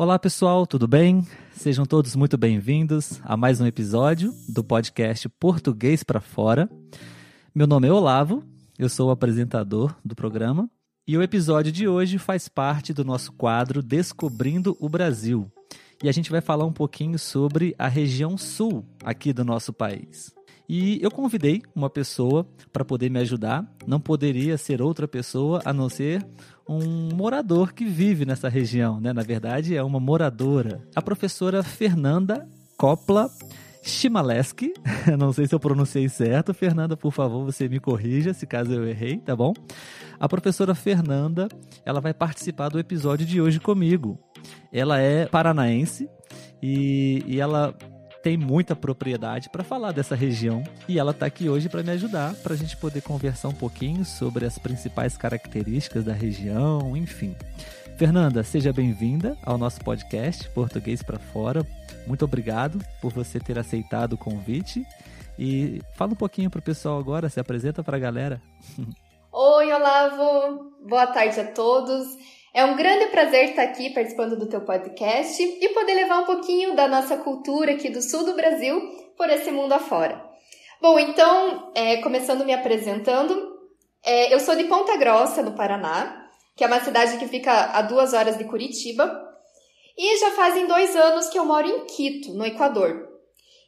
Olá pessoal, tudo bem? Sejam todos muito bem-vindos a mais um episódio do podcast Português para Fora. Meu nome é Olavo, eu sou o apresentador do programa e o episódio de hoje faz parte do nosso quadro Descobrindo o Brasil. E a gente vai falar um pouquinho sobre a região sul aqui do nosso país. E eu convidei uma pessoa para poder me ajudar. Não poderia ser outra pessoa a não ser um morador que vive nessa região, né? Na verdade, é uma moradora. A professora Fernanda Copla Chimaleski, não sei se eu pronunciei certo. Fernanda, por favor, você me corrija se caso eu errei, tá bom? A professora Fernanda, ela vai participar do episódio de hoje comigo. Ela é paranaense e, e ela tem muita propriedade para falar dessa região e ela está aqui hoje para me ajudar, para a gente poder conversar um pouquinho sobre as principais características da região, enfim. Fernanda, seja bem-vinda ao nosso podcast Português para Fora. Muito obrigado por você ter aceitado o convite e fala um pouquinho para o pessoal agora, se apresenta para a galera. Oi, Olavo! Boa tarde a todos. É um grande prazer estar aqui participando do teu podcast e poder levar um pouquinho da nossa cultura aqui do sul do Brasil por esse mundo afora. Bom, então, é, começando me apresentando, é, eu sou de Ponta Grossa, no Paraná, que é uma cidade que fica a duas horas de Curitiba, e já fazem dois anos que eu moro em Quito, no Equador.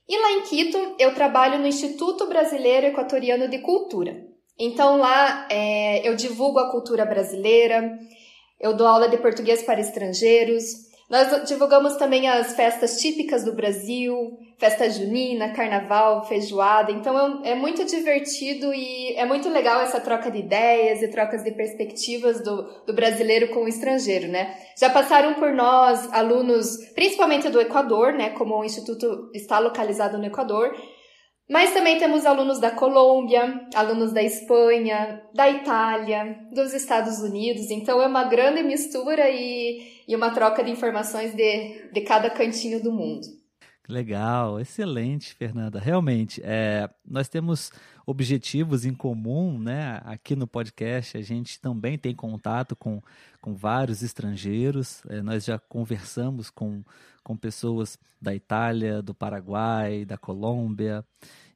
E lá em Quito, eu trabalho no Instituto Brasileiro Equatoriano de Cultura. Então lá é, eu divulgo a cultura brasileira, eu dou aula de português para estrangeiros. Nós divulgamos também as festas típicas do Brasil, festa junina, carnaval, feijoada. Então é, é muito divertido e é muito legal essa troca de ideias e trocas de perspectivas do, do brasileiro com o estrangeiro, né? Já passaram por nós alunos, principalmente do Equador, né? Como o Instituto está localizado no Equador, mas também temos alunos da Colômbia, alunos da Espanha, da Itália, dos Estados Unidos. Então é uma grande mistura e, e uma troca de informações de, de cada cantinho do mundo. Legal, excelente, Fernanda. Realmente, é, nós temos objetivos em comum, né? Aqui no podcast a gente também tem contato com, com vários estrangeiros. É, nós já conversamos com, com pessoas da Itália, do Paraguai, da Colômbia.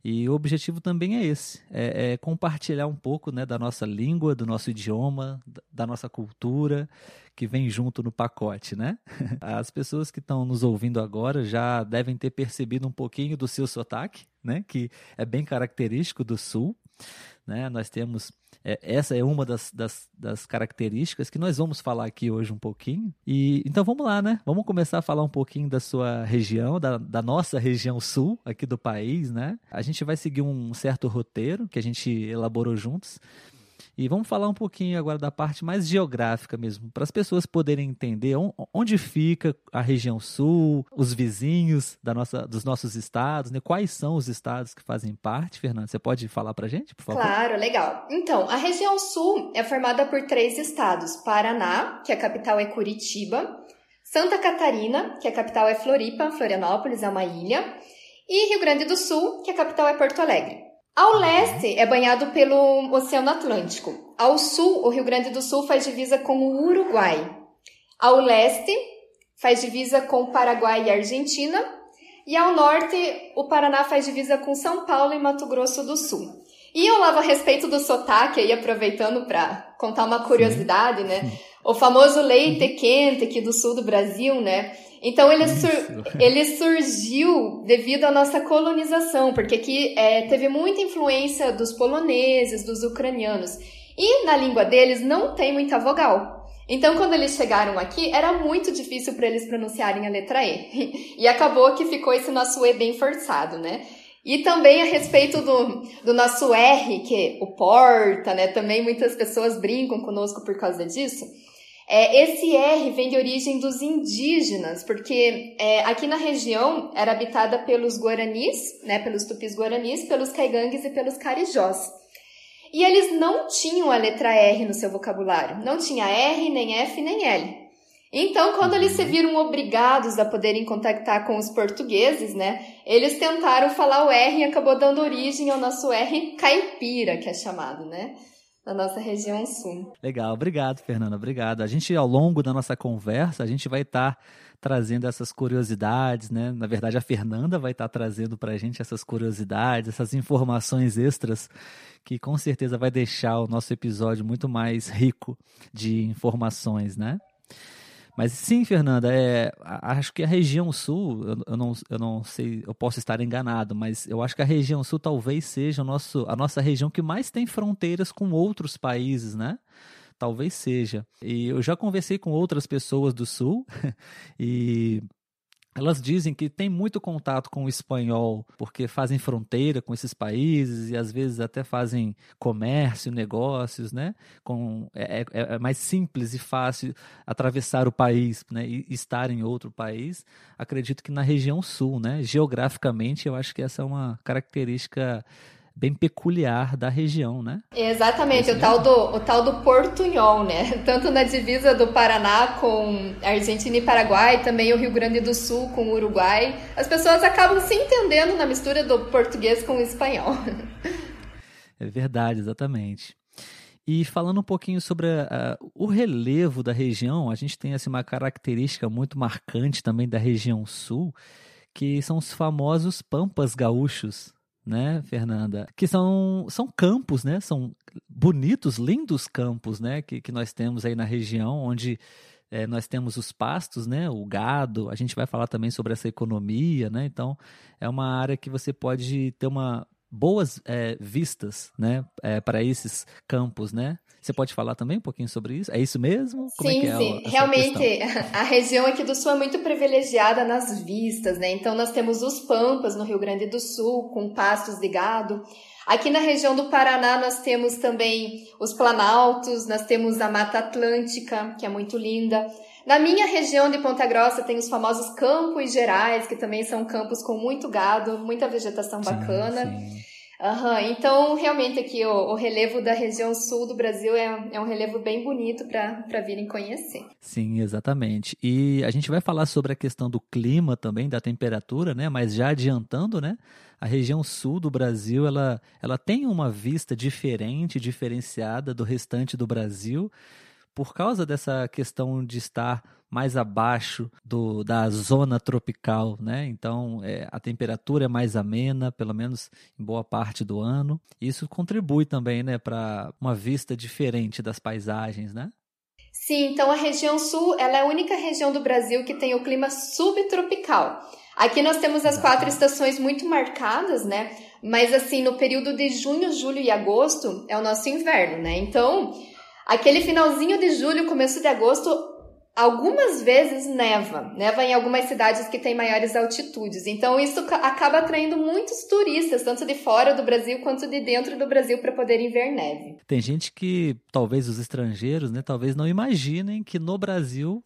E o objetivo também é esse: é, é, compartilhar um pouco né, da nossa língua, do nosso idioma, da nossa cultura, que vem junto no pacote, né? As pessoas que estão nos ouvindo agora já devem ter percebido um pouquinho do seu sotaque, né? Que é bem característico do sul. Né? Nós temos é, essa é uma das, das, das, características que nós vamos falar aqui hoje um pouquinho. E então vamos lá, né? Vamos começar a falar um pouquinho da sua região, da, da nossa região sul aqui do país, né? A gente vai seguir um certo roteiro que a gente elaborou juntos. E vamos falar um pouquinho agora da parte mais geográfica mesmo, para as pessoas poderem entender onde fica a região sul, os vizinhos da nossa, dos nossos estados, né? quais são os estados que fazem parte. Fernando, você pode falar para a gente, por favor? Claro, legal. Então, a região sul é formada por três estados: Paraná, que a capital é Curitiba, Santa Catarina, que a capital é Floripa, Florianópolis é uma ilha, e Rio Grande do Sul, que a capital é Porto Alegre. Ao leste é banhado pelo Oceano Atlântico. Ao sul, o Rio Grande do Sul faz divisa com o Uruguai. Ao leste, faz divisa com o Paraguai e Argentina. E ao norte, o Paraná faz divisa com São Paulo e Mato Grosso do Sul. E eu lavo a respeito do sotaque aí, aproveitando para contar uma curiosidade, né? O famoso leite quente aqui do sul do Brasil, né? Então ele, sur ele surgiu devido à nossa colonização, porque aqui é, teve muita influência dos poloneses, dos ucranianos. E na língua deles não tem muita vogal. Então, quando eles chegaram aqui, era muito difícil para eles pronunciarem a letra E. E acabou que ficou esse nosso E bem forçado, né? E também a respeito do, do nosso R, que é o porta, né? Também muitas pessoas brincam conosco por causa disso. É, esse R vem de origem dos indígenas, porque é, aqui na região era habitada pelos guaranis, né, pelos tupis guaranis, pelos caigangues e pelos carijós. E eles não tinham a letra R no seu vocabulário. Não tinha R, nem F, nem L. Então, quando eles se viram obrigados a poderem contactar com os portugueses, né, eles tentaram falar o R e acabou dando origem ao nosso R caipira, que é chamado, né? Da nossa região sul. Legal, obrigado, Fernanda, obrigado. A gente, ao longo da nossa conversa, a gente vai estar tá trazendo essas curiosidades, né? Na verdade, a Fernanda vai estar tá trazendo para a gente essas curiosidades, essas informações extras, que com certeza vai deixar o nosso episódio muito mais rico de informações, né? Mas sim, Fernanda, é, acho que a região sul, eu, não, eu não sei, eu posso estar enganado, mas eu acho que a região sul talvez seja o nosso, a nossa região que mais tem fronteiras com outros países, né? Talvez seja. E eu já conversei com outras pessoas do sul e elas dizem que tem muito contato com o espanhol, porque fazem fronteira com esses países e às vezes até fazem comércio, negócios, né? Com, é, é, é mais simples e fácil atravessar o país né? e estar em outro país. Acredito que na região sul, né? Geograficamente, eu acho que essa é uma característica bem peculiar da região, né? Exatamente, o tal, do, o tal do portunhol, né? Tanto na divisa do Paraná com Argentina e Paraguai, também o Rio Grande do Sul com o Uruguai. As pessoas acabam se entendendo na mistura do português com o espanhol. É verdade, exatamente. E falando um pouquinho sobre uh, o relevo da região, a gente tem assim, uma característica muito marcante também da região sul, que são os famosos pampas gaúchos, né, Fernanda? Que são, são campos, né? São bonitos, lindos campos, né? Que, que nós temos aí na região, onde é, nós temos os pastos, né? O gado. A gente vai falar também sobre essa economia, né? Então, é uma área que você pode ter uma boas é, vistas, né? É, para esses campos, né? Você pode falar também um pouquinho sobre isso? É isso mesmo? Como é sim, é sim. Realmente, questão? a região aqui do Sul é muito privilegiada nas vistas, né? Então, nós temos os Pampas no Rio Grande do Sul, com pastos de gado. Aqui na região do Paraná, nós temos também os Planaltos, nós temos a Mata Atlântica, que é muito linda. Na minha região de Ponta Grossa tem os famosos Campos Gerais, que também são campos com muito gado, muita vegetação bacana. Sim, sim. Uhum. Então, realmente aqui o, o, relevo da região sul do Brasil é, é um relevo bem bonito para virem conhecer. Sim, exatamente. E a gente vai falar sobre a questão do clima também, da temperatura, né? Mas já adiantando, né? A região sul do Brasil, ela, ela tem uma vista diferente, diferenciada do restante do Brasil por causa dessa questão de estar mais abaixo do, da zona tropical, né? Então é, a temperatura é mais amena, pelo menos em boa parte do ano. Isso contribui também, né, para uma vista diferente das paisagens, né? Sim, então a região sul ela é a única região do Brasil que tem o clima subtropical. Aqui nós temos as quatro estações muito marcadas, né? Mas assim, no período de junho, julho e agosto é o nosso inverno, né? Então, Aquele finalzinho de julho, começo de agosto, algumas vezes neva. Neva em algumas cidades que têm maiores altitudes. Então, isso acaba atraindo muitos turistas, tanto de fora do Brasil quanto de dentro do Brasil, para poderem ver neve. Tem gente que, talvez os estrangeiros, né, talvez não imaginem que no Brasil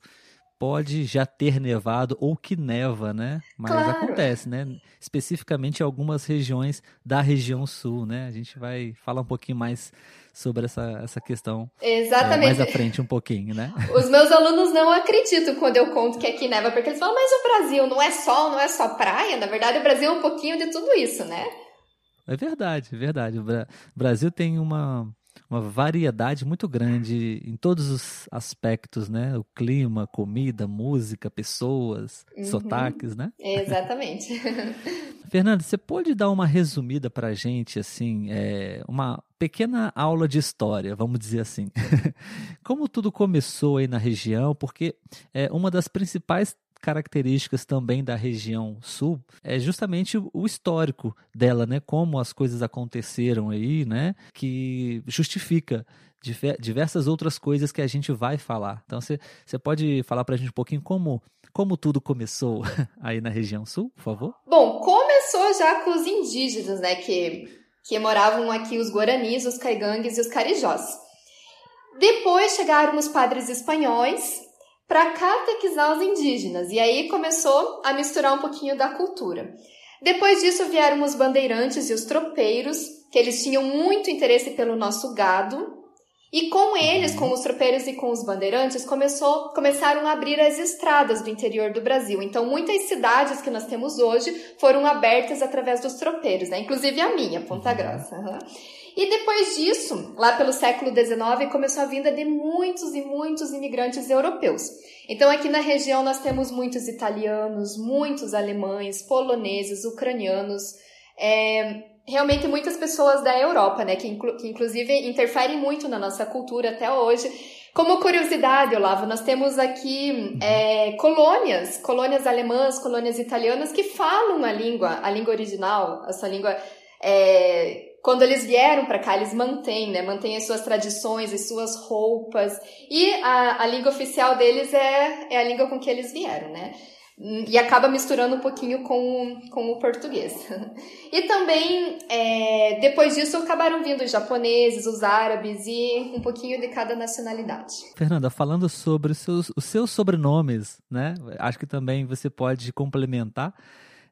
pode já ter nevado ou que neva, né? Mas claro. acontece, né? Especificamente em algumas regiões da região sul, né? A gente vai falar um pouquinho mais sobre essa, essa questão Exatamente. É, mais à frente um pouquinho, né? Os meus alunos não acreditam quando eu conto que aqui neva, porque eles falam, mas o Brasil não é sol, não é só praia. Na verdade, o Brasil é um pouquinho de tudo isso, né? É verdade, é verdade. O Brasil tem uma uma variedade muito grande em todos os aspectos, né? O clima, comida, música, pessoas, uhum. sotaques, né? Exatamente. Fernanda, você pode dar uma resumida para a gente, assim, é, uma pequena aula de história, vamos dizer assim. Como tudo começou aí na região, porque é, uma das principais características também da região sul é justamente o histórico dela, né? Como as coisas aconteceram aí, né? Que justifica diversas outras coisas que a gente vai falar. Então, você pode falar para a gente um pouquinho como como tudo começou aí na região sul, por favor? Bom, começou já com os indígenas, né, que, que moravam aqui os guaranis, os caigangues e os carijós. Depois chegaram os padres espanhóis para catequizar os indígenas, e aí começou a misturar um pouquinho da cultura. Depois disso vieram os bandeirantes e os tropeiros, que eles tinham muito interesse pelo nosso gado, e com eles, com os tropeiros e com os bandeirantes, começou, começaram a abrir as estradas do interior do Brasil. Então, muitas cidades que nós temos hoje foram abertas através dos tropeiros, né? Inclusive a minha, Ponta Grossa. Uhum. E depois disso, lá pelo século XIX, começou a vinda de muitos e muitos imigrantes europeus. Então, aqui na região, nós temos muitos italianos, muitos alemães, poloneses, ucranianos, é, realmente muitas pessoas da Europa, né, que, inclu que inclusive interferem muito na nossa cultura até hoje. Como curiosidade, Olavo, nós temos aqui é, colônias, colônias alemãs, colônias italianas que falam a língua, a língua original, a sua língua. É, quando eles vieram para cá, eles mantêm, né? Mantêm as suas tradições, as suas roupas. E a, a língua oficial deles é, é a língua com que eles vieram, né? E acaba misturando um pouquinho com, com o português. E também, é, depois disso, acabaram vindo os japoneses, os árabes e um pouquinho de cada nacionalidade. Fernanda, falando sobre os seus, os seus sobrenomes, né? Acho que também você pode complementar.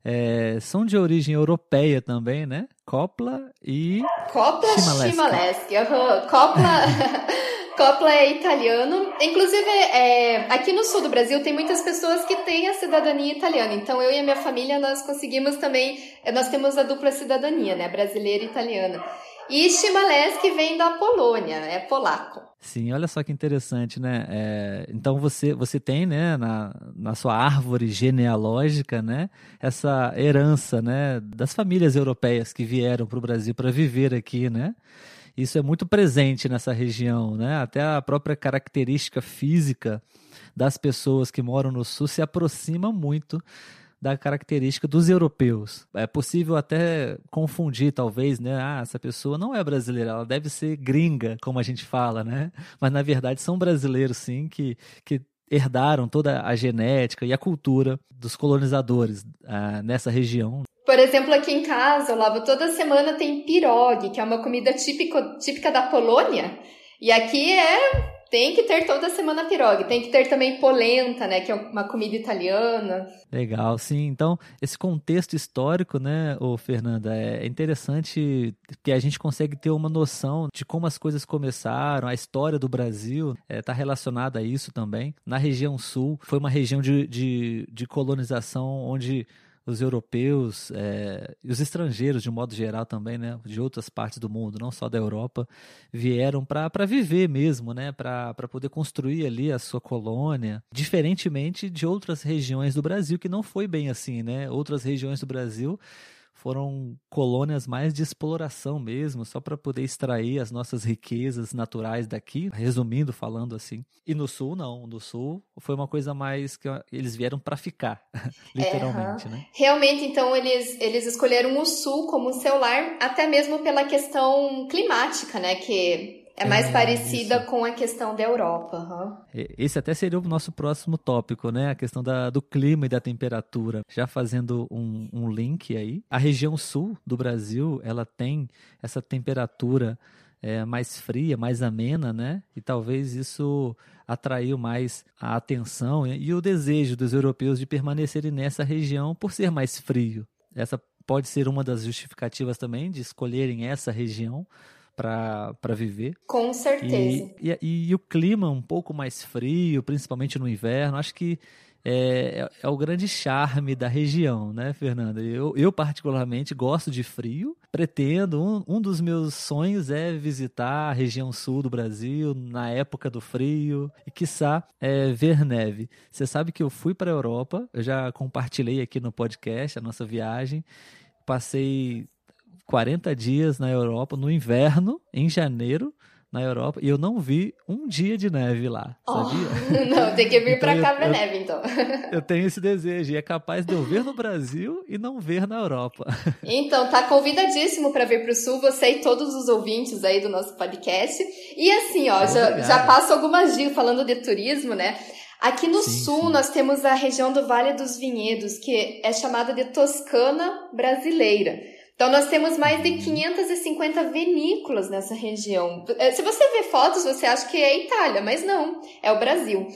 É, são de origem europeia também, né? Copla e. Copla Chimaleski. Uhum. Copla. Coppola é italiano. Inclusive, é, aqui no sul do Brasil tem muitas pessoas que têm a cidadania italiana. Então, eu e a minha família, nós conseguimos também... Nós temos a dupla cidadania, né? Brasileira e italiana. E Chimaleski vem da Polônia, é polaco. Sim, olha só que interessante, né? É, então você, você tem, né, na, na sua árvore genealógica, né, essa herança, né, das famílias europeias que vieram para o Brasil para viver aqui, né? Isso é muito presente nessa região, né? Até a própria característica física das pessoas que moram no sul se aproxima muito da característica dos europeus. É possível até confundir, talvez, né? Ah, essa pessoa não é brasileira, ela deve ser gringa, como a gente fala, né? Mas na verdade são brasileiros, sim, que, que herdaram toda a genética e a cultura dos colonizadores ah, nessa região. Por exemplo, aqui em casa, Olavo, toda semana tem pirogue, que é uma comida típico, típica da Polônia. E aqui é tem que ter toda semana pirogue. Tem que ter também polenta, né? Que é uma comida italiana. Legal, sim. Então, esse contexto histórico, né, ô Fernanda, é interessante que a gente consegue ter uma noção de como as coisas começaram, a história do Brasil está é, tá relacionada a isso também. Na região sul, foi uma região de, de, de colonização onde os europeus é, e os estrangeiros, de modo geral também, né, de outras partes do mundo, não só da Europa, vieram para viver mesmo, né, para poder construir ali a sua colônia, diferentemente de outras regiões do Brasil, que não foi bem assim. Né? Outras regiões do Brasil foram colônias mais de exploração mesmo, só para poder extrair as nossas riquezas naturais daqui, resumindo, falando assim. E no sul não, no sul foi uma coisa mais que eles vieram para ficar, literalmente, é, né? Realmente, então eles eles escolheram o sul como seu lar, até mesmo pela questão climática, né, que é mais é, parecida isso. com a questão da Europa. Uhum. Esse até seria o nosso próximo tópico, né? A questão da, do clima e da temperatura. Já fazendo um, um link aí. A região sul do Brasil, ela tem essa temperatura é, mais fria, mais amena, né? E talvez isso atraiu mais a atenção e o desejo dos europeus de permanecerem nessa região por ser mais frio. Essa pode ser uma das justificativas também de escolherem essa região para viver. Com certeza. E, e, e, o clima um pouco mais frio, principalmente no inverno, acho que é, é, é, o grande charme da região, né, Fernanda? Eu, eu particularmente gosto de frio, pretendo, um, um dos meus sonhos é visitar a região sul do Brasil na época do frio e, quiçá, é, ver neve. Você sabe que eu fui para a Europa, eu já compartilhei aqui no podcast a nossa viagem, passei 40 dias na Europa, no inverno, em janeiro, na Europa, e eu não vi um dia de neve lá, sabia? Oh, não, tem que vir então, pra cá ver neve, então. Eu tenho esse desejo, e é capaz de eu ver no Brasil e não ver na Europa. Então, tá convidadíssimo para vir pro Sul, você e todos os ouvintes aí do nosso podcast. E assim, ó, já, já passo algumas dicas falando de turismo, né? Aqui no Sim, sul, sim. nós temos a região do Vale dos Vinhedos, que é chamada de Toscana brasileira. Então, nós temos mais de 550 vinícolas nessa região. Eh, Se você vê fotos, você acha que é Itália, mas não, é o Brasil.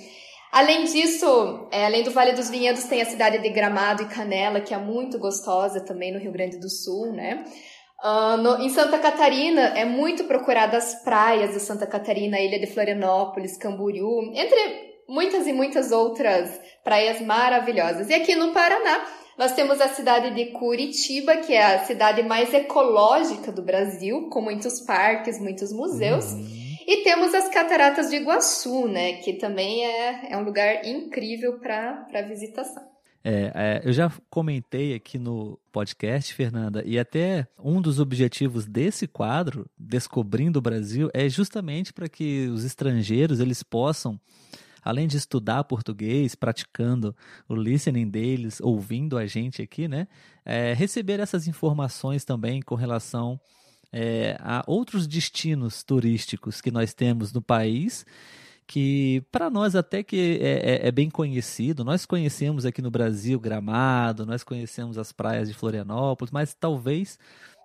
Além disso, é, além do Vale dos Vinhedos, tem a cidade de Gramado e Canela, que é muito gostosa também no Rio Grande do Sul, né? Ah, no- em Santa Catarina, é muito procurada as praias de Santa Catarina, a Ilha de Florianópolis, Camboriú, entre muitas e muitas outras praias maravilhosas. E aqui no Paraná, nós temos a cidade de Curitiba, que é a cidade mais ecológica do Brasil, com muitos parques, muitos museus. Uhum. E temos as Cataratas de Iguaçu, né? Que também é, é um lugar incrível para visitação. É, é, eu já comentei aqui no podcast, Fernanda, e até um dos objetivos desse quadro, Descobrindo o Brasil, é justamente para que os estrangeiros eles possam, além de estudar português, praticando o listening deles, ouvindo a gente aqui, né, é, receber essas informações também com relação é, a outros destinos turísticos que nós temos no país que para nós até que é, é- é bem conhecido. Nós conhecemos aqui no Brasil Gramado, nós conhecemos as praias de Florianópolis, mas talvez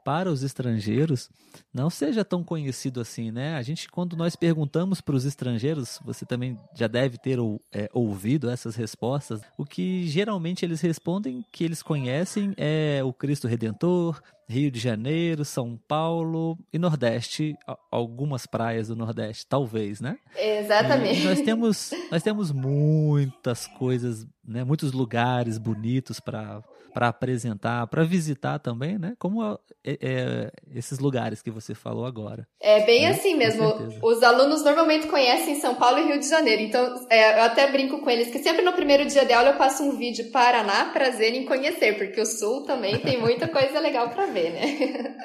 para os estrangeiros não seja tão conhecido assim, né? A gente, quando nós perguntamos para os estrangeiros, você também já deve ter ou- é, ouvido essas respostas, o que geralmente eles respondem que eles conhecem é o Cristo Redentor, Rio de Janeiro, São Paulo e Nordeste, algumas praias do Nordeste, talvez, né? Exatamente. E nós temos, nós temos muitas coisas, né, muitos lugares bonitos para para apresentar, para visitar também, né? Como é, é, esses lugares que você falou agora. É bem né? assim mesmo. Os alunos normalmente conhecem São Paulo e Rio de Janeiro. Então, é, eu até brinco com eles que sempre no primeiro dia de aula eu passo um vídeo Paraná, prazer em conhecer, porque o Sul também tem muita coisa legal para ver, né?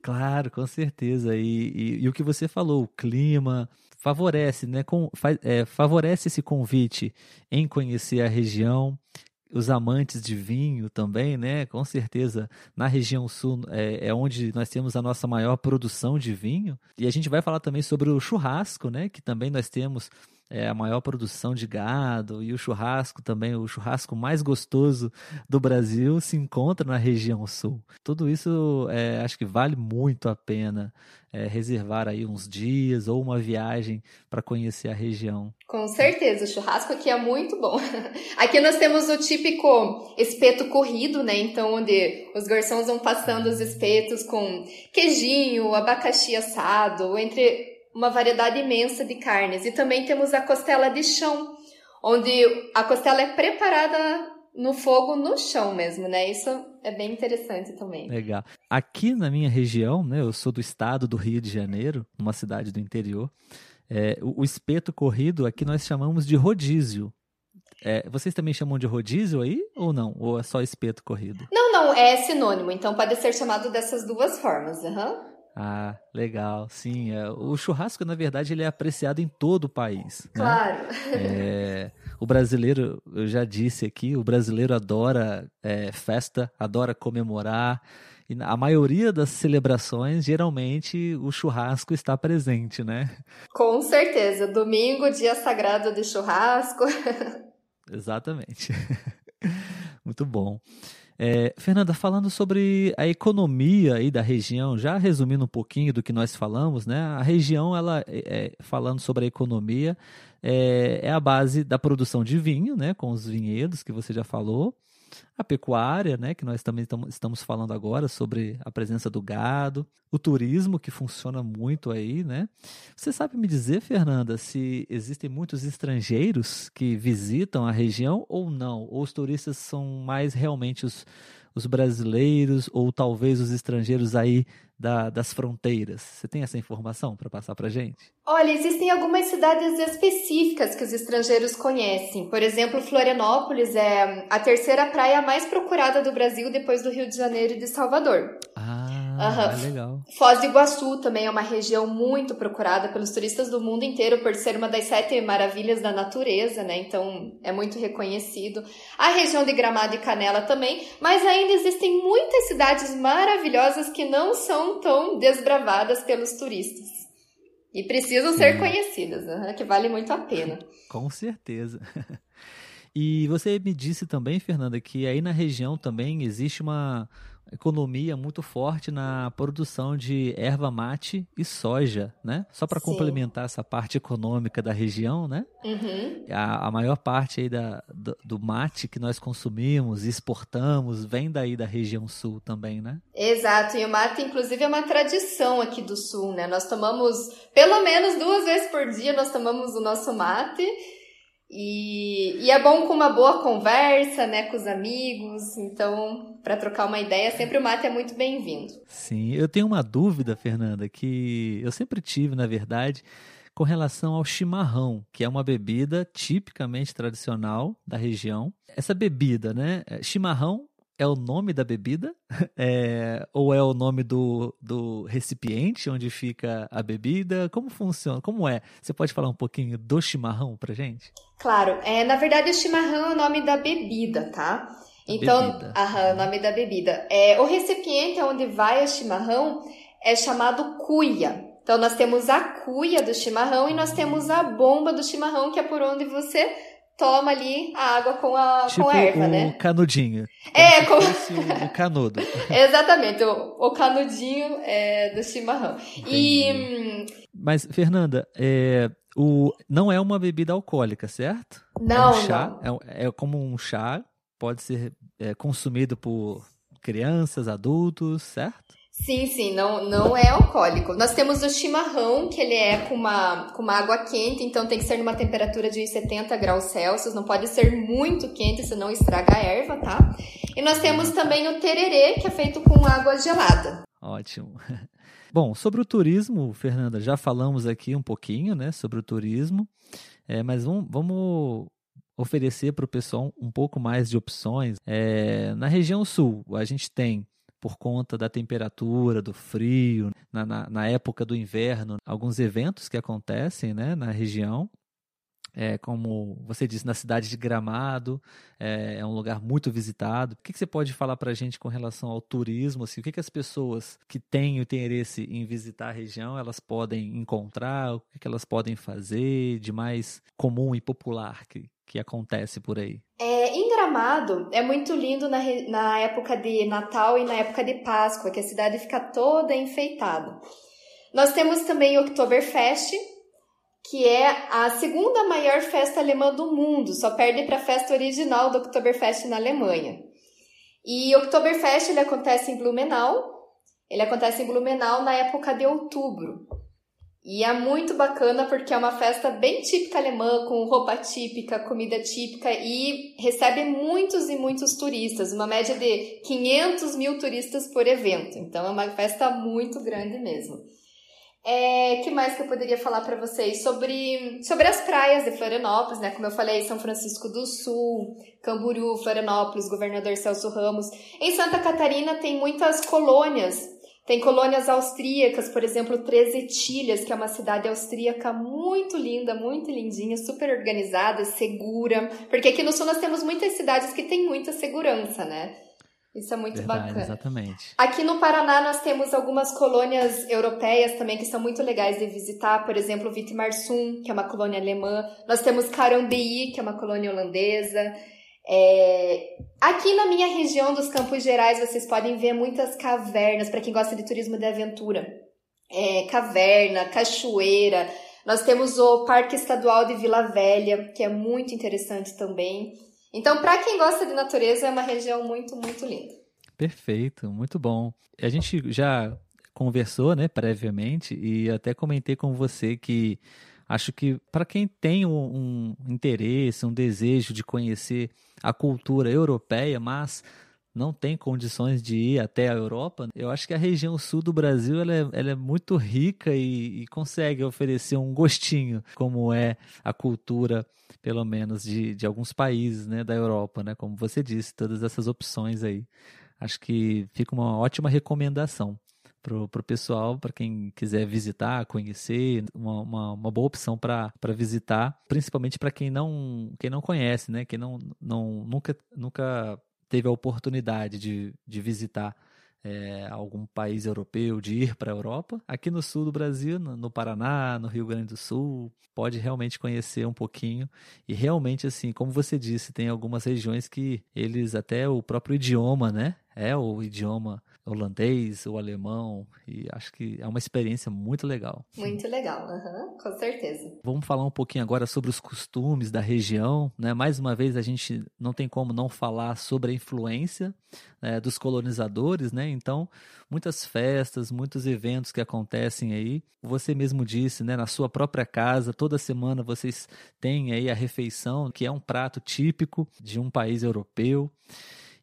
Claro, com certeza. E, e- e o que você falou, o clima favorece, né? Com, faz- é, favorece esse convite em conhecer a região. Os amantes de vinho também, né? Com certeza, na região sul é, é onde nós temos a nossa maior produção de vinho. E a gente vai falar também sobre o churrasco, né? Que também nós temos é, a maior produção de gado e o churrasco também, o churrasco mais gostoso do Brasil se encontra na região sul. Tudo isso é, acho que vale muito a pena é, reservar aí uns dias ou uma viagem para conhecer a região. Com certeza, o churrasco aqui é muito bom. Aqui nós temos o típico espeto corrido, né? Então, onde os garçons vão passando os espetos com queijinho, abacaxi assado, entre uma variedade imensa de carnes. E também temos a costela de chão, onde a costela é preparada no fogo no chão mesmo, né? Isso é bem interessante também. Legal. Aqui na minha região, né, eu sou do estado do Rio de Janeiro, numa cidade do interior. é, o, o espeto corrido aqui nós chamamos de rodízio. É, vocês também chamam de rodízio aí ou não? Ou é só espeto corrido? Não, não, é sinônimo, então pode ser chamado dessas duas formas. aham. Ah, legal. Sim, é, o churrasco na verdade ele é apreciado em todo o país. né? Claro. É, o brasileiro, eu já disse aqui, o brasileiro adora é, festa, adora comemorar. E na- a maioria das celebrações, geralmente, o churrasco está presente, né? Com certeza. Domingo, dia sagrado de churrasco. Exatamente. Muito bom. É, Fernanda, falando sobre a economia aí da região, já resumindo um pouquinho do que nós falamos, né? A região, ela, é, é, falando sobre a economia, é, é a base da produção de vinho, né? Com os vinhedos que você já falou. A pecuária, né, que nós também tamo- estamos falando agora sobre a presença do gado, o turismo que funciona muito aí, né? Você sabe me dizer, Fernanda, se existem muitos estrangeiros que visitam a região ou não? Ou os turistas são mais realmente os, os brasileiros ou talvez os estrangeiros aí da- das fronteiras? Você tem essa informação para passar para gente? Olha, existem algumas cidades específicas que os estrangeiros conhecem. Por exemplo, Florianópolis é a terceira praia mais procurada do Brasil depois do Rio de Janeiro e de Salvador. Ah, Aham. legal. Foz do Iguaçu também é uma região muito procurada pelos turistas do mundo inteiro por ser uma das sete maravilhas da natureza, né? Então é muito reconhecido. A região de Gramado e Canela também, mas ainda existem muitas cidades maravilhosas que não são tão desbravadas pelos turistas. E precisam Sim. ser conhecidas, né? que vale muito a pena. Com certeza. E você me disse também, Fernanda, que aí na região também existe uma economia muito forte na produção de erva mate e soja, né? Só para complementar essa parte econômica da região, né? Uhum. A, a, maior parte aí da, do, do, mate que nós consumimos e exportamos vem daí da região sul também, né? Exato, e o mate inclusive é uma tradição aqui do sul, né? Nós tomamos pelo menos duas vezes por dia nós tomamos o nosso mate e, e, é bom com uma boa conversa, né, com os amigos. Então, para trocar uma ideia, sempre o mate é muito bem-vindo. Sim, eu tenho uma dúvida, Fernanda, que eu sempre tive, na verdade, com relação ao chimarrão, que é uma bebida tipicamente tradicional da região. Essa bebida, né, é, chimarrão é o nome da bebida? É, ou é o nome do, do recipiente onde fica a bebida? Como funciona? Como é? Você pode falar um pouquinho do chimarrão pra gente? Claro, é, na verdade o chimarrão é o nome da bebida, tá? Então, bebida. Aham, o nome da bebida. É, o recipiente onde vai o chimarrão é chamado cuia. Então, nós temos a cuia do chimarrão e nós temos a bomba do chimarrão, que é por onde você toma ali a água com a, tipo com a erva, o né? canudinho. É, como... o, o canudo. Exatamente, o, o canudinho é, do chimarrão. E... Mas, Fernanda, é, o, não é uma bebida alcoólica, certo? Não, é um chá, não. É, é como um chá, pode ser é, consumido por crianças, adultos, certo? Sim, sim, não, não é alcoólico. Nós temos o chimarrão, que ele é com uma, com uma água quente, então tem que ser numa temperatura de 70 graus Celsius, não pode ser muito quente, senão estraga a erva, tá? E nós temos também o tererê, que é feito com água gelada. Ótimo. Bom, sobre o turismo, Fernanda, já falamos aqui um pouquinho, né, sobre o turismo, é, mas vamos, vamos oferecer para o pessoal um pouco mais de opções. É, na região sul, a gente tem por conta da temperatura, do frio, na, na, na, época do inverno, alguns eventos que acontecem né, na região. É, como você disse, na cidade de Gramado, é, é um lugar muito visitado. O que, que você pode falar para a gente com relação ao turismo? Assim, o que, que as pessoas que têm interesse em visitar a região elas podem encontrar? O que, que elas podem fazer de mais comum e popular que, que acontece por aí? É, Gramado é muito lindo na, na época de Natal e na época de Páscoa, que a cidade fica toda enfeitada. Nós temos também Oktoberfest, que é a segunda maior festa alemã do mundo, só perde para a festa original do Oktoberfest na Alemanha. E Oktoberfest ele acontece em Blumenau, ele acontece em Blumenau na época de outubro. E é muito bacana porque é uma festa bem típica alemã, com roupa típica, comida típica e recebe muitos e muitos turistas, uma média de 500 mil turistas por evento. Então é uma festa muito grande mesmo. É, que mais que eu poderia falar para vocês sobre, sobre as praias de Florianópolis, né? Como eu falei, São Francisco do Sul, Camboriú, Florianópolis, Governador Celso Ramos. Em Santa Catarina tem muitas colônias tem colônias austríacas, por exemplo, Três Etilhas, que é uma cidade austríaca muito linda, muito lindinha, super organizada, segura. Porque aqui no sul nós temos muitas cidades que têm muita segurança, né? Isso é muito Verdade, bacana. Exatamente. Aqui no Paraná nós temos algumas colônias europeias também que são muito legais de visitar, por exemplo, Vitimarsum, que é uma colônia alemã. Nós temos Carambeí, que é uma colônia holandesa. É... Aqui na minha região dos Campos Gerais, vocês podem ver muitas cavernas, para quem gosta de turismo de aventura. É, caverna, cachoeira. Nós temos o Parque Estadual de Vila Velha, que é muito interessante também. Então, para quem gosta de natureza, é uma região muito, muito linda. Perfeito, muito bom. A gente já conversou, né, previamente, e até comentei com você que Acho que para quem tem um, um, interesse, um desejo de conhecer a cultura europeia, mas não tem condições de ir até a Europa, eu acho que a região sul do Brasil ela é, ela é muito rica e, e, consegue oferecer um gostinho, como é a cultura, pelo menos, de, de alguns países né, da Europa, né? Como você disse, todas essas opções aí. Acho que fica uma ótima recomendação para o pessoal, para quem quiser visitar, conhecer, uma, uma, uma boa opção para visitar, principalmente para quem não, quem não conhece, né? Quem não, não, nunca, nunca teve a oportunidade de, de visitar é, algum país europeu de ir para a Europa. Aqui no sul do Brasil, no Paraná, no Rio Grande do Sul, pode realmente conhecer um pouquinho. E realmente, assim, como você disse, tem algumas regiões que eles, até o próprio idioma, né? É o idioma holandês, o alemão, e acho que é uma experiência muito legal. Muito legal, uhum, com certeza. Vamos falar um pouquinho agora sobre os costumes da região, né? Mais uma vez a gente não tem como não falar sobre a influência né, dos colonizadores, né? Então, muitas festas, muitos eventos que acontecem aí. Você mesmo disse, né? Na sua própria casa, toda semana vocês têm aí a refeição, que é um prato típico de um país europeu.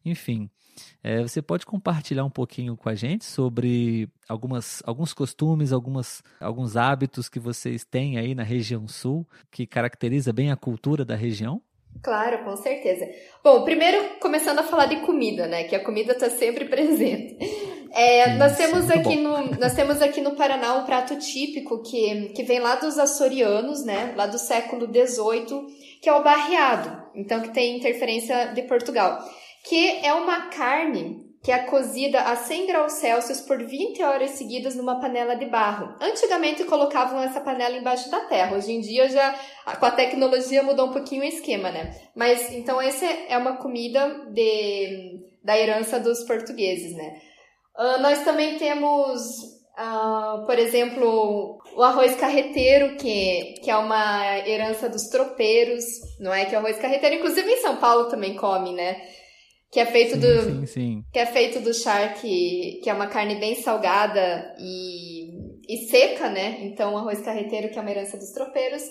Enfim, é, você pode compartilhar um pouquinho com a gente sobre algumas, alguns costumes, algumas, alguns hábitos que vocês têm aí na região sul que caracteriza bem a cultura da região? Claro, com certeza. Bom, primeiro começando a falar de comida, né? Que a comida está sempre presente. É, Sim, nós temos aqui bom. no nós temos aqui no Paraná um prato típico que, que vem lá dos açorianos, né? Lá do século XVIII, que é o barreado. Então que tem interferência de Portugal que é uma carne que é cozida a 100 graus Celsius por 20 horas seguidas numa panela de barro. Antigamente colocavam essa panela embaixo da terra. Hoje em dia já com a tecnologia mudou um pouquinho o esquema, né? Mas então essa é uma comida de, da herança dos portugueses, né? Uh, nós também temos, uh, por exemplo, o arroz carreteiro, que, que é uma herança dos tropeiros, não é? Que é o arroz carreteiro, inclusive em São Paulo também come, né? Que é feito sim, do sim, sim. que é feito do charque, que é uma carne bem salgada e, e seca, né? Então, arroz carreteiro, que é uma herança dos tropeiros.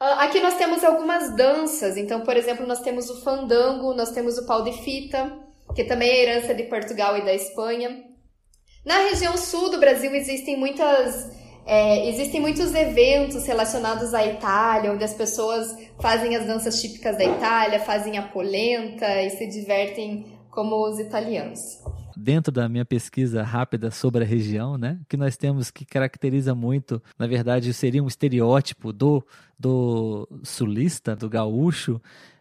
Uh, aqui nós temos algumas danças. Então, por exemplo, nós temos o fandango, nós temos o pau de fita, que também é herança de Portugal e da Espanha. Na região sul do Brasil existem muitas é, existem muitos eventos relacionados à Itália, onde as pessoas fazem as danças típicas da Itália, fazem a polenta e se divertem como os italianos. Dentro da minha pesquisa rápida sobre a região, né, que nós temos que caracteriza muito, na verdade, seria um estereótipo do, do sulista, do gaúcho,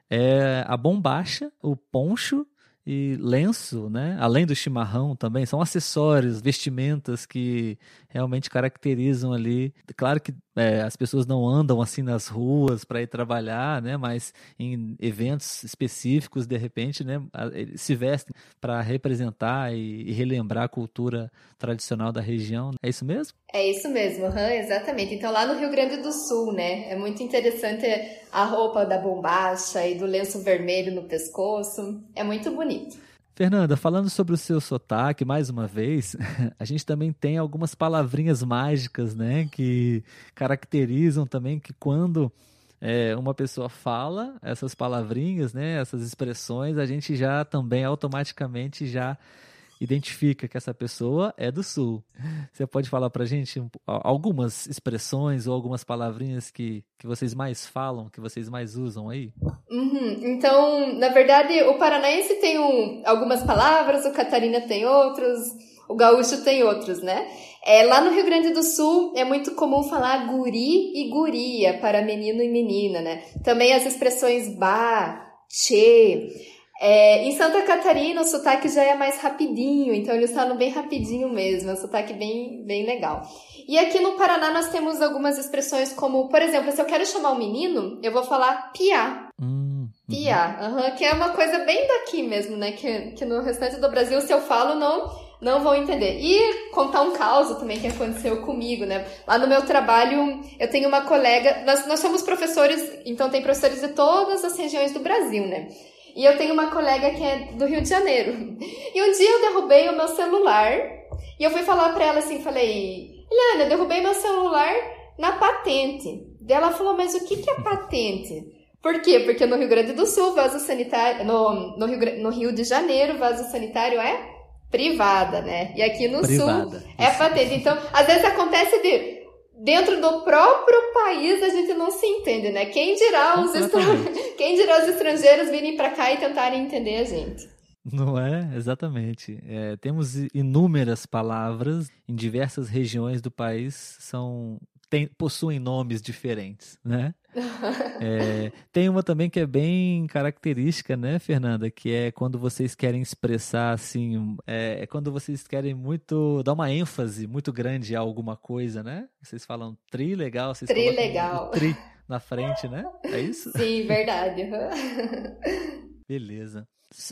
é a bombacha, o poncho e lenço, né? Além do chimarrão também, são acessórios, vestimentas que realmente caracterizam ali. Claro que é, as pessoas não andam assim nas ruas para ir trabalhar, né? Mas em eventos específicos, de repente, né? Se vestem para representar e, relembrar a cultura tradicional da região. É isso mesmo? É isso mesmo, exatamente. Então lá no Rio Grande do Sul, né? É muito interessante a roupa da bombacha e do lenço vermelho no pescoço. É muito bonito. Fernanda, falando sobre o seu sotaque, mais uma vez, a gente também tem algumas palavrinhas mágicas, né, que caracterizam também que quando é, uma pessoa fala essas palavrinhas, né, essas expressões, a gente já também automaticamente já identifica que essa pessoa é do Sul. Você pode falar para gente algumas expressões ou algumas palavrinhas que, que vocês mais falam, que vocês mais usam aí? Uhum. Então, na verdade, o paranaense tem um, algumas palavras, o catarina tem outros, o gaúcho tem outros, né? É, lá no Rio Grande do Sul é muito comum falar guri e guria para menino e menina, né? Também as expressões ba, che. É, em Santa Catarina, o sotaque já é mais rapidinho, então eles falam bem rapidinho mesmo, é um sotaque bem, bem legal. E aqui no Paraná nós temos algumas expressões como, por exemplo, se eu quero chamar um menino, eu vou falar piá. Hum, piá, uhum, que é uma coisa bem daqui mesmo, né? Que, que no restante do Brasil, se eu falo, não não vão entender. E contar um caso também que aconteceu comigo, né? Lá no meu trabalho, eu tenho uma colega, nós, nós somos professores, então tem professores de todas as regiões do Brasil, né? E eu tenho uma colega que é do Rio de Janeiro. E um dia eu derrubei o meu celular e eu fui falar para ela assim, falei, Eliana, eu derrubei meu celular na patente. Daí ela falou, mas o que, que é patente? Por quê? Porque no Rio Grande do Sul, vaso sanitário, no, no, Rio, no Rio de Janeiro, vaso sanitário é privada, né? E aqui no privada. Sul é patente. Então, às vezes acontece de dentro do próprio país a gente não se entende, né? Quem dirá os, estran... Quem dirá os estrangeiros virem para cá e tentarem entender a gente. Não é? Exatamente. É, temos inúmeras palavras em diversas regiões do país, são tem, possuem nomes diferentes, né? É, tem uma também que é bem característica, né, Fernanda? Que é quando vocês querem expressar, assim, é, é quando vocês querem muito, dar uma ênfase muito grande a alguma coisa, né? Vocês falam tri legal, vocês tri legal. tri na frente, né? É isso? Sim, verdade. Beleza.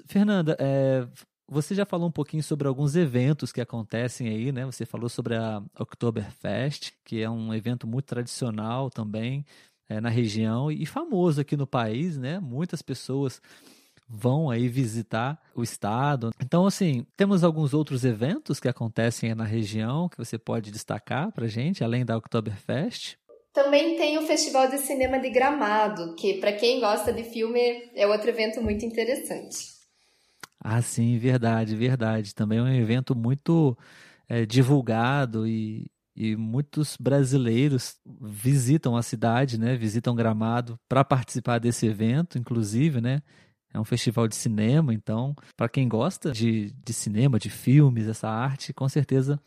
Fernanda, é, você já falou um pouquinho sobre alguns eventos que acontecem aí, né? Você falou sobre a Oktoberfest, que é um evento muito tradicional também é, na região e famoso aqui no país, né? Muitas pessoas vão aí visitar o estado. Então, assim, temos alguns outros eventos que acontecem na região que você pode destacar para gente, além da Oktoberfest? Também tem o Festival de Cinema de Gramado, que para quem gosta de filme é outro evento muito interessante. Ah, sim, verdade, verdade. Também é um evento muito é, divulgado e, e muitos brasileiros visitam a cidade, né? Visitam Gramado para participar desse evento, inclusive, né? É um festival de cinema, então, para quem gosta de, de cinema, de filmes, essa arte, com certeza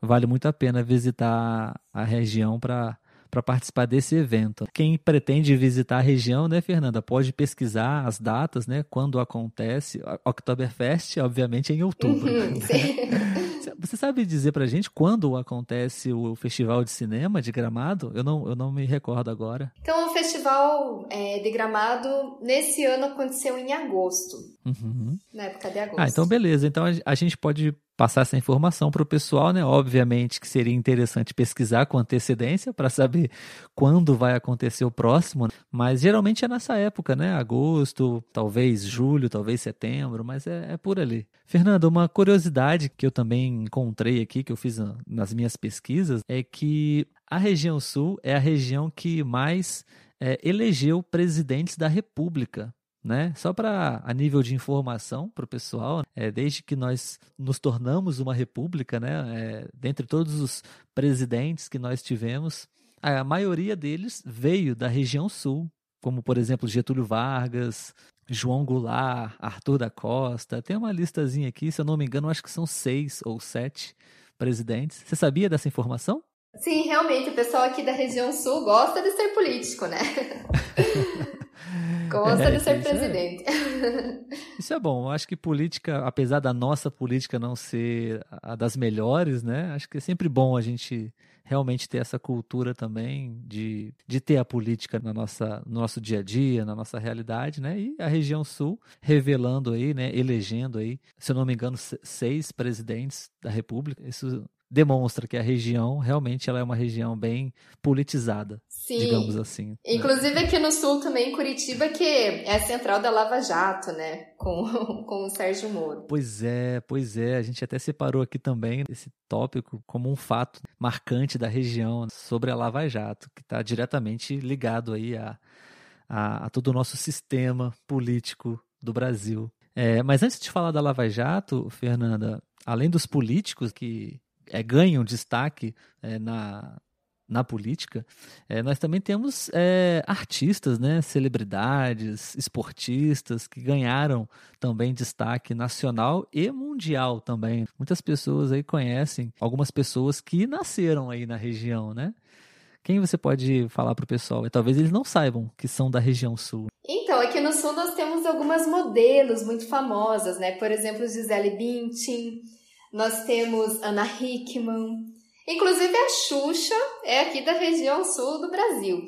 vale muito a pena visitar a região para para participar desse evento. Quem pretende visitar a região, né, Fernanda, pode pesquisar as datas, né, quando acontece. Oktoberfest, obviamente, é em outubro. Uhum, Você sabe dizer pra gente quando acontece o Festival de Cinema de Gramado? Eu não, eu não me recordo agora. Então, o Festival é, de Gramado, nesse ano, aconteceu em agosto. Uhum. Na época de agosto. Ah, então beleza. Então a gente pode passar essa informação para o pessoal, né? Obviamente que seria interessante pesquisar com antecedência para saber quando vai acontecer o próximo, mas geralmente é nessa época, né? Agosto, talvez julho, talvez setembro, mas é, é por ali. Fernando, uma curiosidade que eu também encontrei aqui, que eu fiz nas minhas pesquisas, é que a região sul é a região que mais é, elegeu presidentes da República né? Só para a nível de informação para o pessoal, é, desde que nós nos tornamos uma república, né? É, dentre todos os presidentes que nós tivemos, a maioria deles veio da região sul, como por exemplo Getúlio Vargas, João Goulart, Arthur da Costa. Tem uma listazinha aqui, se eu não me engano, acho que são seis ou sete presidentes. Você sabia dessa informação? Sim, realmente, o pessoal aqui da região sul gosta de ser político, né? Gosta é, de ser presidente. É, isso é bom. Eu acho que política, apesar da nossa política não ser a das melhores, né? Acho que é sempre bom a gente realmente ter essa cultura também de, de ter a política na nossa, no nosso dia a dia, na nossa realidade, né? E a região sul revelando aí, né? Elegendo aí, se eu não me engano, seis presidentes da República. Isso demonstra que a região realmente ela é uma região bem politizada, Sim. digamos assim. Né? Inclusive aqui no sul também, Curitiba, que é a central da Lava Jato, né? Com, com o Sérgio Moro. Pois é, pois é. A gente até separou aqui também esse tópico como um fato marcante da região sobre a Lava Jato, que está diretamente ligado aí a, a, a todo o nosso sistema político do Brasil. É, mas antes de falar da Lava Jato, Fernanda, além dos políticos que é, ganham destaque é, na, na política, é, nós também temos é, artistas, né, celebridades, esportistas que ganharam também destaque nacional e mundial também. Muitas pessoas aí conhecem algumas pessoas que nasceram aí na região, né? Quem você pode falar para o pessoal? Talvez eles não saibam que são da região sul. Então, aqui no sul nós temos algumas modelos muito famosas, né? Por exemplo, Gisele Bündchen, nós temos Ana Hickman. Inclusive a Xuxa é aqui da região sul do Brasil.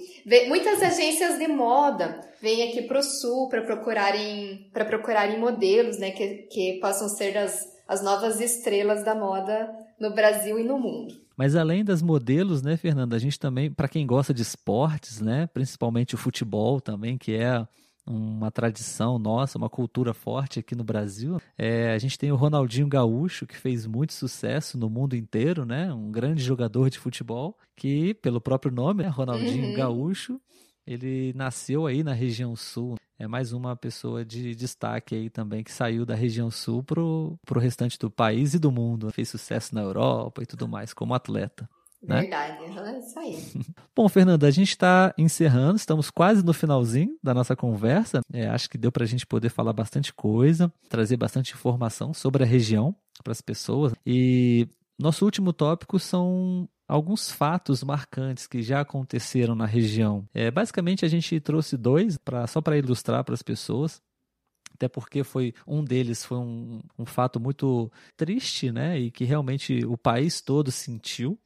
Muitas agências de moda vêm aqui para o sul para procurarem, para procurarem modelos né, que, que possam ser as, as novas estrelas da moda no Brasil e no mundo. Mas além das modelos, né, Fernanda, a gente também, para quem gosta de esportes, né, principalmente o futebol também, que é uma tradição nossa, uma cultura forte aqui no Brasil. É, a gente tem o Ronaldinho Gaúcho, que fez muito sucesso no mundo inteiro, né? Um grande jogador de futebol, que, pelo próprio nome, né? Ronaldinho uhum. Gaúcho, ele nasceu aí na região sul. É mais uma pessoa de destaque aí também que saiu da região sul pro, pro restante do país e do mundo. Fez sucesso na Europa e tudo mais como atleta. Né? Verdade, é isso aí. Bom, Fernanda, a gente está encerrando, estamos quase no finalzinho da nossa conversa. É, acho que deu para a gente poder falar bastante coisa, trazer bastante informação sobre a região para as pessoas. E nosso último tópico são alguns fatos marcantes que já aconteceram na região. É, basicamente, a gente trouxe dois pra, só para ilustrar para as pessoas até porque foi um deles foi um, um fato muito triste, né, e que realmente o país todo sentiu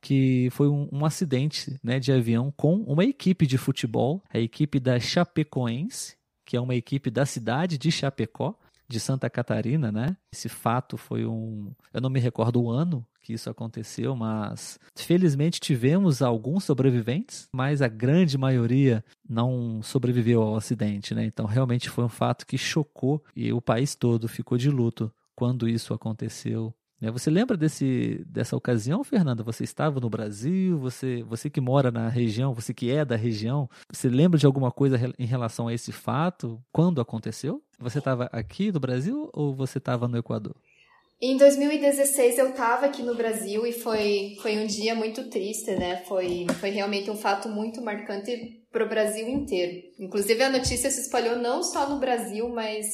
que foi um, um, acidente né, de avião com uma equipe de futebol, a equipe da Chapecoense, que é uma equipe da cidade de Chapecó, de Santa Catarina, né? Esse fato foi um. Eu não me recordo o ano que isso aconteceu, mas felizmente tivemos alguns sobreviventes, mas a grande maioria não sobreviveu ao acidente, né? Então realmente foi um fato que chocou e o país todo ficou de luto quando isso aconteceu. Né? Você lembra desse, dessa ocasião, Fernanda? Você estava no Brasil, você, você que mora na região, você que é da região, você lembra de alguma coisa em relação a esse fato? Quando aconteceu? Você estava aqui no Brasil ou você estava no Equador? Em 2016 eu estava aqui no Brasil e foi, foi um dia muito triste, né? Foi, foi realmente um fato muito marcante para o Brasil inteiro. Inclusive a notícia se espalhou não só no Brasil, mas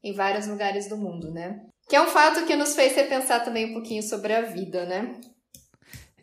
em vários lugares do mundo, né? Que é um fato que nos fez repensar também um pouquinho sobre a vida, né?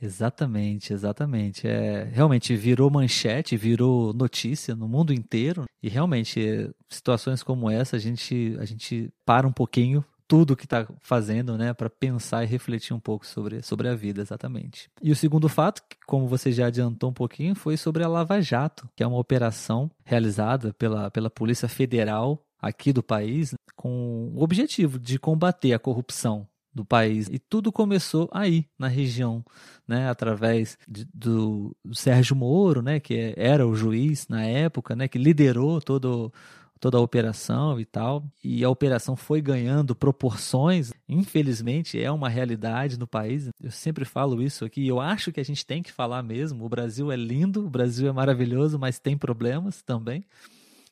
Exatamente, exatamente. É, realmente virou manchete, virou notícia no mundo inteiro. E realmente, situações como essa, a gente, a gente para um pouquinho tudo que está fazendo, né, para pensar e refletir um pouco sobre, sobre a vida, exatamente. E o segundo fato, como você já adiantou um pouquinho, foi sobre a Lava Jato, que é uma operação realizada pela, pela Polícia Federal aqui do país, com o objetivo de combater a corrupção do país. E tudo começou aí, na região, né, através de, do, Sérgio Moro, né, que era o juiz na época, né, que liderou todo toda a operação e tal. E a operação foi ganhando proporções. Infelizmente, é uma realidade no país. Eu sempre falo isso aqui. Eu acho que a gente tem que falar mesmo. O Brasil é lindo, o Brasil é maravilhoso, mas tem problemas também.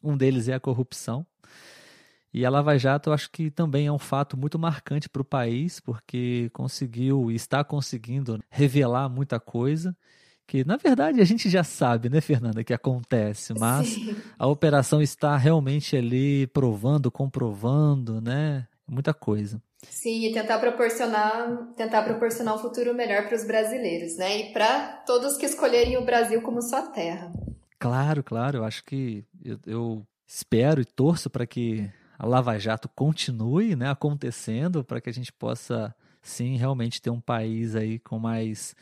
Um deles é a corrupção. E a Lava Jato, eu acho que também é um fato muito marcante para o país, porque conseguiu e está conseguindo revelar muita coisa que na verdade a gente já sabe, né, Fernanda, que acontece, mas Sim. a operação está realmente ali provando, comprovando, né, muita coisa. Sim, e tentar proporcionar, tentar proporcionar um futuro melhor para os brasileiros, né, e para todos que escolherem o Brasil como sua terra. Claro, claro, eu acho que eu, eu espero e torço para que a Lava Jato continue, né, acontecendo, para que a gente possa sim realmente ter um país aí com mais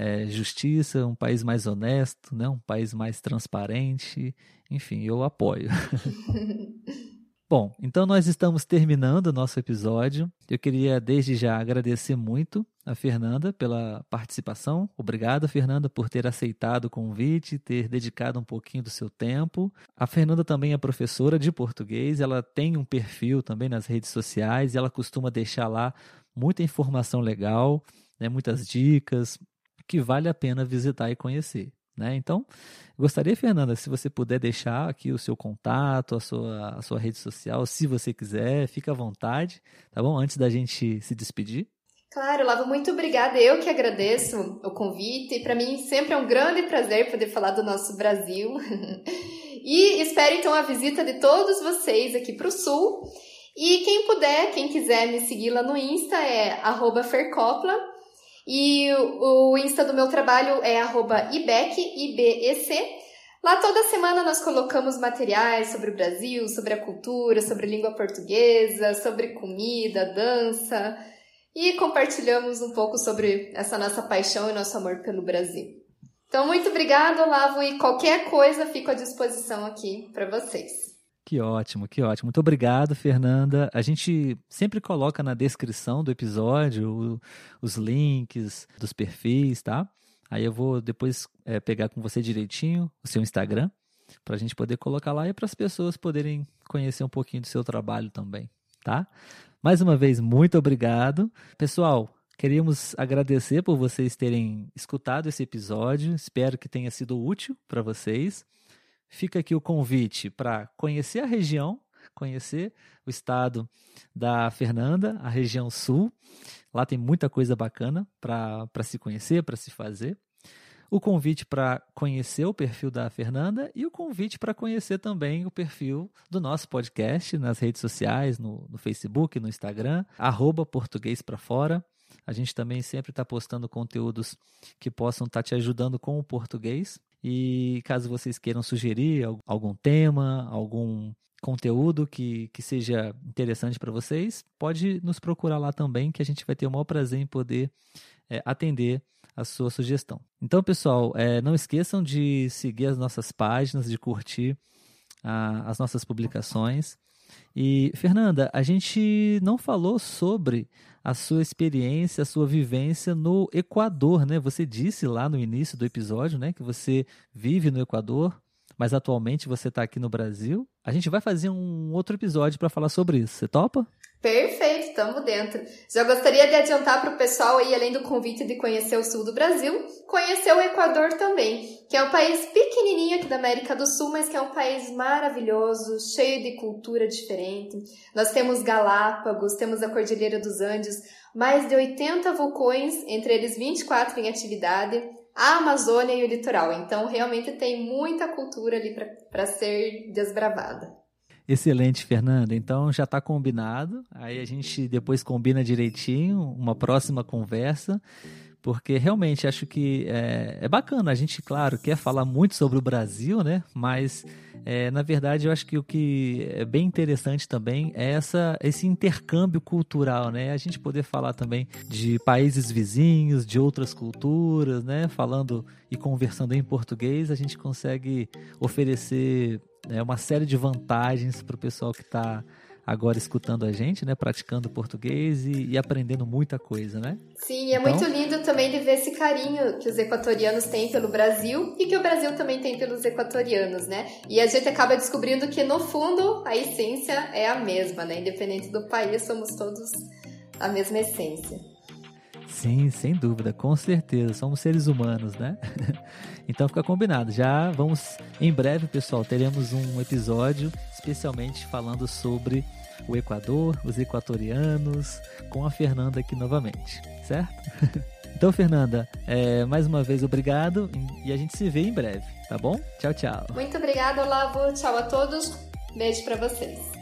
é, justiça, um país mais honesto, né? um país mais transparente. Enfim, eu apoio. Bom, então nós estamos terminando o nosso episódio. Eu queria desde já agradecer muito a Fernanda pela participação. Obrigado, Fernanda, por ter aceitado o convite, ter dedicado um pouquinho do seu tempo. A Fernanda também é professora de português, ela tem um perfil também nas redes sociais e ela costuma deixar lá muita informação legal, né, muitas dicas, que vale a pena visitar e conhecer. Né? Então, gostaria, Fernanda, se você puder deixar aqui o seu contato, a sua, a sua rede social, se você quiser, fica à vontade, tá bom? Antes da gente se despedir. Claro, Lava, muito obrigada. Eu que agradeço o convite. Para mim sempre é um grande prazer poder falar do nosso Brasil. e espero então a visita de todos vocês aqui para o Sul. E quem puder, quem quiser me seguir lá no Insta é fercopla. E o Insta do meu trabalho é IBEC, IBEC. Lá toda semana nós colocamos materiais sobre o Brasil, sobre a cultura, sobre a língua portuguesa, sobre comida, dança e compartilhamos um pouco sobre essa nossa paixão e nosso amor pelo Brasil. Então, muito obrigada, Olavo, e qualquer coisa fico à disposição aqui para vocês. Que ótimo, que ótimo. Muito obrigado, Fernanda. A gente sempre coloca na descrição do episódio os links dos perfis, tá? Aí eu vou depois é, pegar com você direitinho o seu Instagram, para a gente poder colocar lá e para as pessoas poderem conhecer um pouquinho do seu trabalho também, tá? Mais uma vez, muito obrigado. Pessoal, queríamos agradecer por vocês terem escutado esse episódio. Espero que tenha sido útil para vocês. Fica aqui o convite para conhecer a região, conhecer o estado da Fernanda, a região sul. Lá tem muita coisa bacana para se conhecer, para se fazer. O convite para conhecer o perfil da Fernanda e o convite para conhecer também o perfil do nosso podcast nas redes sociais, no, no Facebook, no Instagram, arroba português para fora. A gente também sempre está postando conteúdos que possam estar tá te ajudando com o português. E caso vocês queiram sugerir algum tema, algum conteúdo que, que seja interessante para vocês, pode nos procurar lá também, que a gente vai ter o maior prazer em poder é, atender a sua sugestão. Então, pessoal, é, não esqueçam de seguir as nossas páginas, de curtir a, as nossas publicações. E, Fernanda, a gente não falou sobre a sua experiência, a sua vivência no Equador, né? Você disse lá no início do episódio, né, que você vive no Equador, mas atualmente você está aqui no Brasil. A gente vai fazer um outro episódio para falar sobre isso. Você topa? Perfeito, estamos dentro. Já gostaria de adiantar para o pessoal aí, além do convite de conhecer o sul do Brasil, conhecer o Equador também, que é um país pequenininho aqui da América do Sul, mas que é um país maravilhoso, cheio de cultura diferente. Nós temos Galápagos, temos a Cordilheira dos Andes, mais de 80 vulcões, entre eles 24 em atividade, a Amazônia e o litoral. Então, realmente tem muita cultura ali para ser desbravada. Excelente, Fernanda. Então já está combinado. Aí a gente depois combina direitinho uma próxima conversa, porque realmente acho que é, é bacana. A gente, claro, quer falar muito sobre o Brasil, né? Mas é, na verdade, eu acho que o que é bem interessante também é essa, esse intercâmbio cultural, né? A gente poder falar também de países vizinhos, de outras culturas, né? Falando e conversando em português, a gente consegue oferecer né, uma série de vantagens para o pessoal que está agora escutando a gente, né? Praticando português e, e aprendendo muita coisa, né? Sim, é então... muito lindo também de ver esse carinho que os equatorianos têm pelo Brasil e que o Brasil também tem pelos equatorianos, né? E a gente acaba descobrindo que, no fundo, a essência é a mesma, né? Independente do país, somos todos a mesma essência. Sim, sem dúvida, com certeza. Somos seres humanos, né? então fica combinado. Já vamos, em breve, pessoal, teremos um episódio especialmente falando sobre o Equador, os equatorianos, com a Fernanda aqui novamente, certo? Então, Fernanda, é, mais uma vez obrigado e a gente se vê em breve, tá bom? Tchau, tchau. Muito obrigada, Olavo. Tchau a todos. Beijo para vocês.